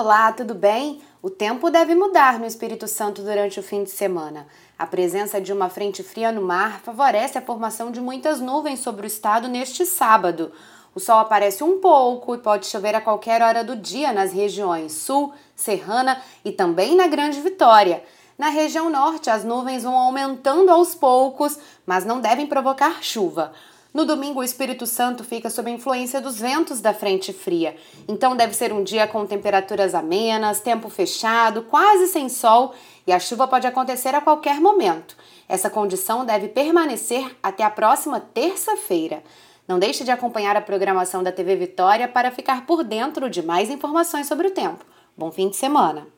Olá, tudo bem? O tempo deve mudar no Espírito Santo durante o fim de semana. A presença de uma frente fria no mar favorece a formação de muitas nuvens sobre o estado neste sábado. O sol aparece um pouco e pode chover a qualquer hora do dia nas regiões sul, serrana e também na Grande Vitória. Na região norte, as nuvens vão aumentando aos poucos, mas não devem provocar chuva. No domingo, o Espírito Santo fica sob a influência dos ventos da frente fria. Então, deve ser um dia com temperaturas amenas, tempo fechado, quase sem sol e a chuva pode acontecer a qualquer momento. Essa condição deve permanecer até a próxima terça-feira. Não deixe de acompanhar a programação da TV Vitória para ficar por dentro de mais informações sobre o tempo. Bom fim de semana!